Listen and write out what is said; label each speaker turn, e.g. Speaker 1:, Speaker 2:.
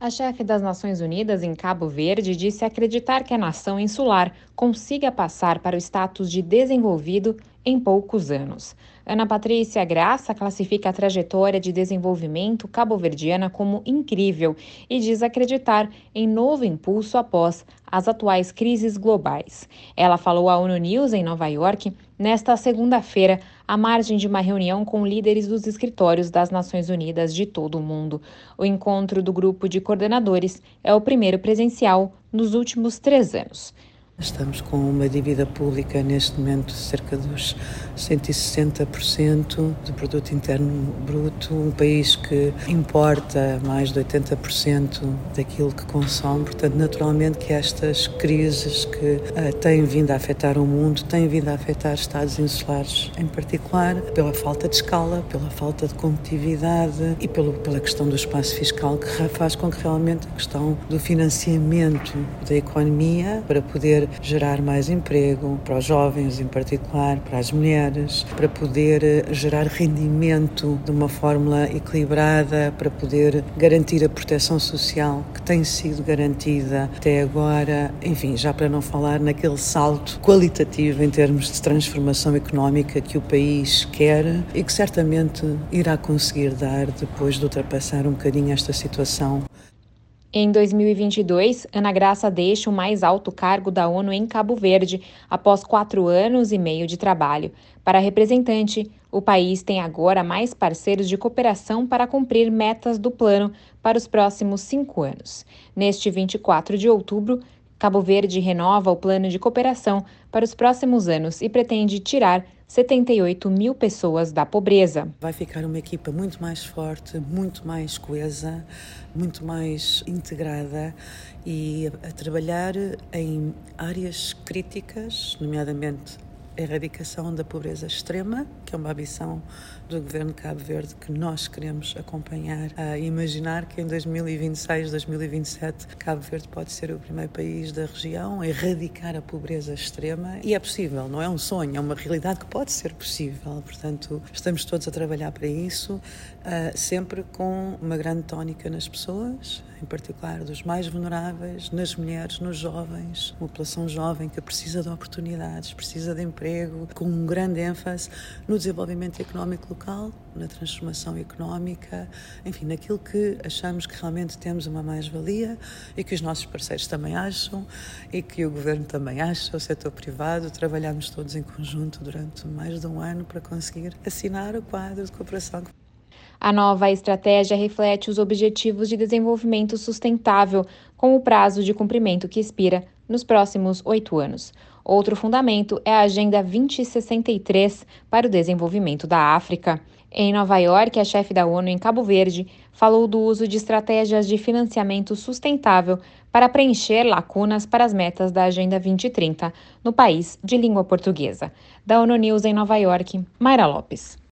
Speaker 1: A chefe das Nações Unidas em Cabo Verde disse acreditar que a nação insular consiga passar para o status de desenvolvido em poucos anos. Ana Patrícia Graça classifica a trajetória de desenvolvimento cabo-verdiana como incrível e diz acreditar em novo impulso após as atuais crises globais. Ela falou à ONU News em Nova York nesta segunda-feira, à margem de uma reunião com líderes dos escritórios das Nações Unidas de todo o mundo. O encontro do grupo de coordenadores é o primeiro presencial nos últimos três anos.
Speaker 2: Estamos com uma dívida pública neste momento de cerca dos 160% do produto interno bruto, um país que importa mais de 80% daquilo que consome, portanto, naturalmente que estas crises que uh, têm vindo a afetar o mundo, têm vindo a afetar estados insulares em particular, pela falta de escala, pela falta de competitividade e pelo, pela questão do espaço fiscal que faz com que realmente a questão do financiamento da economia para poder gerar mais emprego para os jovens em particular, para as mulheres, para poder eh, gerar rendimento de uma fórmula equilibrada, para poder garantir a proteção social que tem sido garantida até agora, enfim, já para não falar naquele salto qualitativo em termos de transformação económica que o país quer e que certamente irá conseguir dar depois de ultrapassar um bocadinho esta situação
Speaker 1: em 2022, Ana Graça deixa o mais alto cargo da ONU em Cabo Verde, após quatro anos e meio de trabalho. Para a representante, o país tem agora mais parceiros de cooperação para cumprir metas do plano para os próximos cinco anos. Neste 24 de outubro, Cabo Verde renova o plano de cooperação para os próximos anos e pretende tirar 78 mil pessoas da pobreza.
Speaker 2: Vai ficar uma equipa muito mais forte, muito mais coesa, muito mais integrada e a trabalhar em áreas críticas, nomeadamente erradicação da pobreza extrema, que é uma ambição do governo de Cabo Verde que nós queremos acompanhar, a imaginar que em 2026, 2027, Cabo Verde pode ser o primeiro país da região a erradicar a pobreza extrema e é possível, não é um sonho, é uma realidade que pode ser possível. Portanto, estamos todos a trabalhar para isso, sempre com uma grande tónica nas pessoas, em particular dos mais vulneráveis, nas mulheres, nos jovens, uma população jovem que precisa de oportunidades, precisa de emprego, com um grande ênfase no desenvolvimento económico local, na transformação económica, enfim, naquilo que achamos que realmente temos uma mais-valia e que os nossos parceiros também acham e que o governo também acha, o setor privado. Trabalhamos todos em conjunto durante mais de um ano para conseguir assinar o quadro de cooperação.
Speaker 1: A nova estratégia reflete os Objetivos de Desenvolvimento Sustentável, com o prazo de cumprimento que expira nos próximos oito anos. Outro fundamento é a Agenda 2063 para o Desenvolvimento da África. Em Nova York, a chefe da ONU em Cabo Verde falou do uso de estratégias de financiamento sustentável para preencher lacunas para as metas da Agenda 2030 no país de língua portuguesa. Da ONU News em Nova York, Mayra Lopes.